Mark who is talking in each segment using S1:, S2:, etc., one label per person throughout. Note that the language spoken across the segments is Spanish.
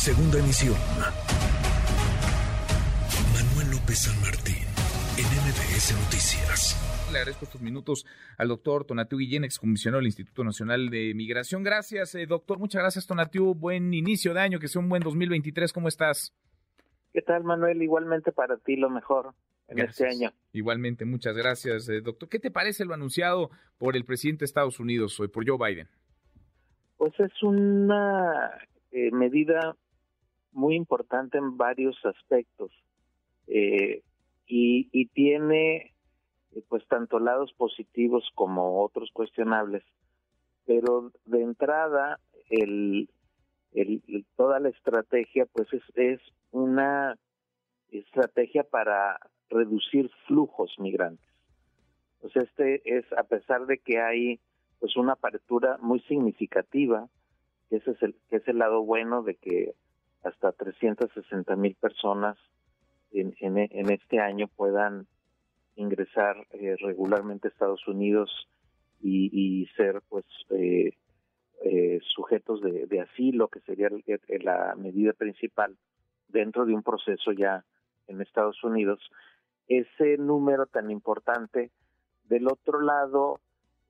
S1: Segunda emisión. Manuel López San Martín, en MBS Noticias.
S2: Le agradezco estos minutos al doctor Tonatiu Guillén, excomisionado del Instituto Nacional de Migración. Gracias, eh, doctor. Muchas gracias, Tonatiu. Buen inicio de año, que sea un buen 2023. ¿Cómo estás?
S3: ¿Qué tal, Manuel? Igualmente para ti lo mejor en este año.
S2: Igualmente, muchas gracias, eh, doctor. ¿Qué te parece lo anunciado por el presidente de Estados Unidos, hoy, por Joe Biden?
S3: Pues es una eh, medida muy importante en varios aspectos eh, y, tiene pues tanto lados positivos como otros cuestionables, pero de entrada el, el toda la estrategia pues es, es una estrategia para reducir flujos migrantes. Pues este es a pesar de que hay pues una apertura muy significativa, que ese es el, que es el lado bueno de que hasta 360 mil personas en, en, este año puedan ingresar eh, regularmente a Estados Unidos y, ser pues eh, eh, sujetos de, asilo, que sería la medida principal dentro de un proceso ya en Estados Unidos. Ese número tan importante, del otro lado,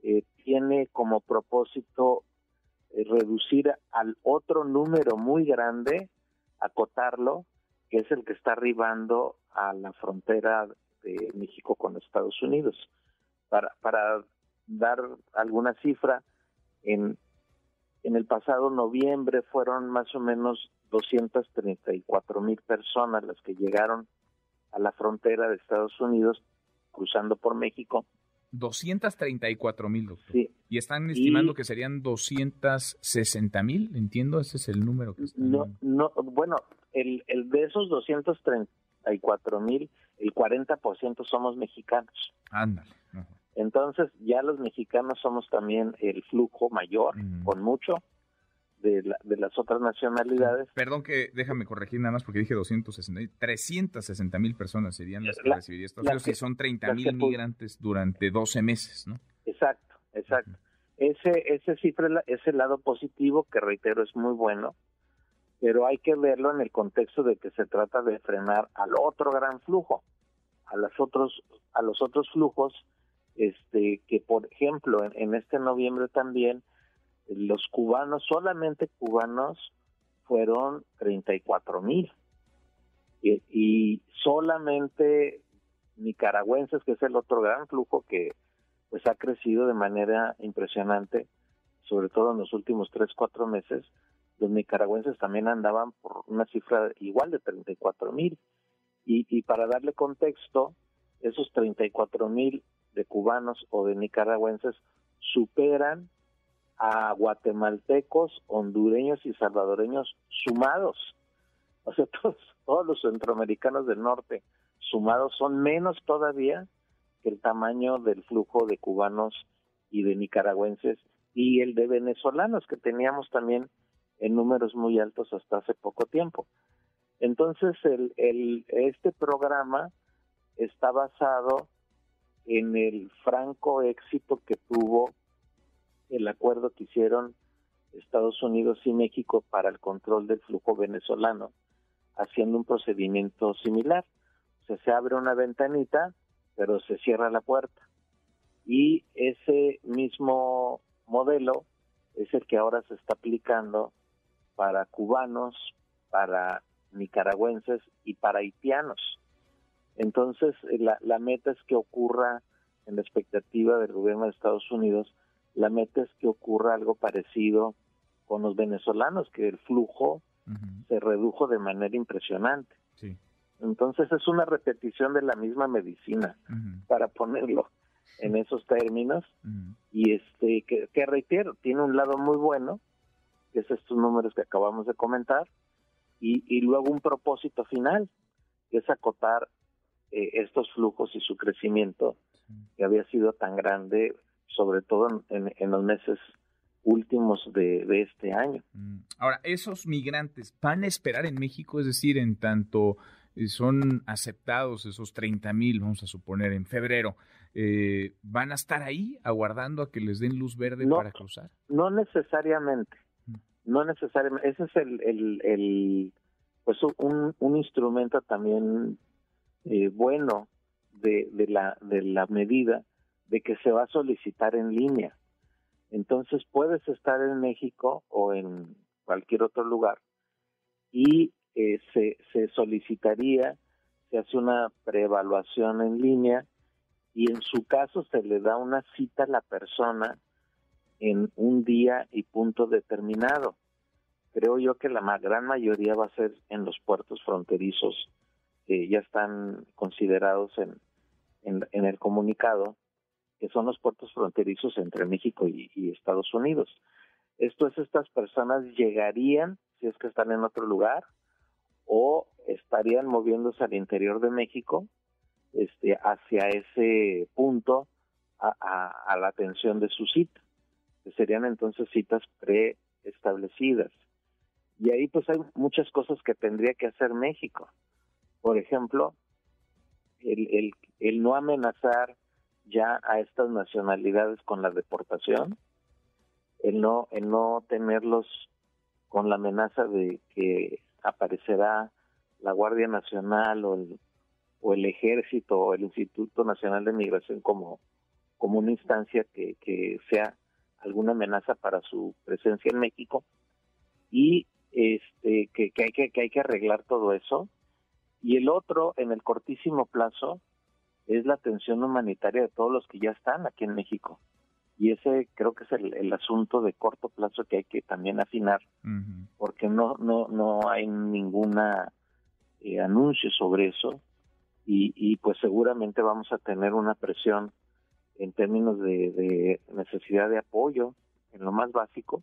S3: eh, tiene como propósito eh, reducir al otro número muy grande, acotarlo, que es el que está arribando a la frontera de México con Estados Unidos. Para, para dar alguna cifra, en, en el pasado noviembre fueron más o menos 234 mil personas las que llegaron a la frontera de Estados Unidos cruzando por México
S2: 234 mil, doctor. Sí. Y están estimando que serían 260 mil, entiendo, ese es el número que están...
S3: No, no, bueno, el, el de esos 234 mil, el 40% somos mexicanos.
S2: Ándale.
S3: Entonces, ya los mexicanos somos también el flujo mayor, mm. con mucho, de, de las otras nacionalidades.
S2: Perdón que déjame corregir nada más porque dije 260, 360 mil personas serían las que recibirían Estados Unidos y son 30 mil migrantes durante 12 meses, ¿no?
S3: Exacto, exacto. Ese, ese cifra, ese lado positivo que reitero es muy bueno, pero hay que verlo en el contexto de que se trata de frenar al otro gran flujo, a los otros, a los otros flujos, este, que por ejemplo en, en este noviembre también los cubanos, solamente cubanos, fueron 34 mil. Y, solamente nicaragüenses, que es el otro gran flujo que pues ha crecido de manera impresionante, sobre todo en los últimos 3, 4 meses, los nicaragüenses también andaban por una cifra igual de 34 mil. Y para darle contexto, esos 34 mil de cubanos o de nicaragüenses superan a guatemaltecos, hondureños y salvadoreños sumados. O sea, todos, todos los centroamericanos del norte sumados son menos todavía que el tamaño del flujo de cubanos y de nicaragüenses y el de venezolanos que teníamos también en números muy altos hasta hace poco tiempo. Entonces, el, el, este programa está basado en el franco éxito que tuvo el acuerdo que hicieron Estados Unidos y México para el control del flujo venezolano, haciendo un procedimiento similar. O sea, se abre una ventanita, pero se cierra la puerta. Y ese mismo modelo es el que ahora se está aplicando para cubanos, para nicaragüenses y para haitianos. Entonces, la, la meta es que ocurra en la expectativa del gobierno de Estados Unidos la meta es que ocurra algo parecido con los venezolanos, que el flujo se redujo de manera impresionante. Entonces es una repetición de la misma medicina, para ponerlo en esos términos, y este que, que, reitero, tiene un lado muy bueno, que es estos números que acabamos de comentar, y, y luego un propósito final, que es acotar eh, estos flujos y su crecimiento, que había sido tan grande sobre todo en, los meses últimos de, este año.
S2: Mm. Ahora, ¿esos migrantes van a esperar en México? Es decir, en tanto eh, son aceptados esos 30 mil, vamos a suponer, en febrero, eh, ¿van a estar ahí aguardando a que les den luz verde para cruzar?
S3: No necesariamente. Mm. no necesariamente, ese es el, el, el pues un, un instrumento también eh, bueno de, de, la, de la medida de que se va a solicitar en línea. Entonces puedes estar en México o en cualquier otro lugar y eh, se, se solicitaría, se hace una preevaluación en línea y en su caso se le da una cita a la persona en un día y punto determinado. Creo yo que la gran mayoría va a ser en los puertos fronterizos que ya están considerados en, en, el comunicado, que son los puertos fronterizos entre México y, Estados Unidos. Esto es, estas personas llegarían, si es que están en otro lugar, o estarían moviéndose al interior de México este, hacia ese punto a, la atención de su cita, serían entonces citas preestablecidas. Y ahí pues hay muchas cosas que tendría que hacer México. Por ejemplo, el no amenazar ya a estas nacionalidades con la deportación, el no, el no tenerlos con la amenaza de que aparecerá la Guardia Nacional o el, o el Ejército o el Instituto Nacional de Migración como, como una instancia que, que sea alguna amenaza para su presencia en México. Y este que, que hay que, que hay que arreglar todo eso. Y el otro en el cortísimo plazo es la atención humanitaria de todos los que ya están aquí en México. Y ese creo que es el, asunto de corto plazo que hay que también afinar porque no no no hay ninguna eh, anuncio sobre eso. Y, y, pues seguramente vamos a tener una presión en términos de, necesidad de apoyo en lo más básico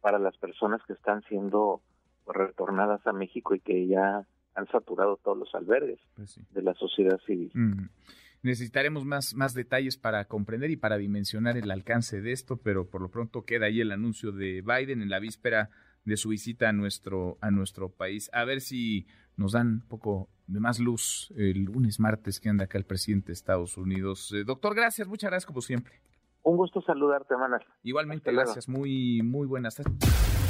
S3: para las personas que están siendo pues, retornadas a México y que ya han saturado todos los albergues pues de la sociedad civil
S2: necesitaremos más, más detalles para comprender y para dimensionar el alcance de esto, pero por lo pronto queda ahí el anuncio de Biden en la víspera de su visita a nuestro, a nuestro país. A ver si nos dan un poco de más luz el lunes, martes que anda acá el presidente de Estados Unidos. Eh, doctor, gracias, muchas gracias como siempre.
S3: Un gusto saludarte, Manuel.
S2: Igualmente, gracias, muy, muy buenas tardes.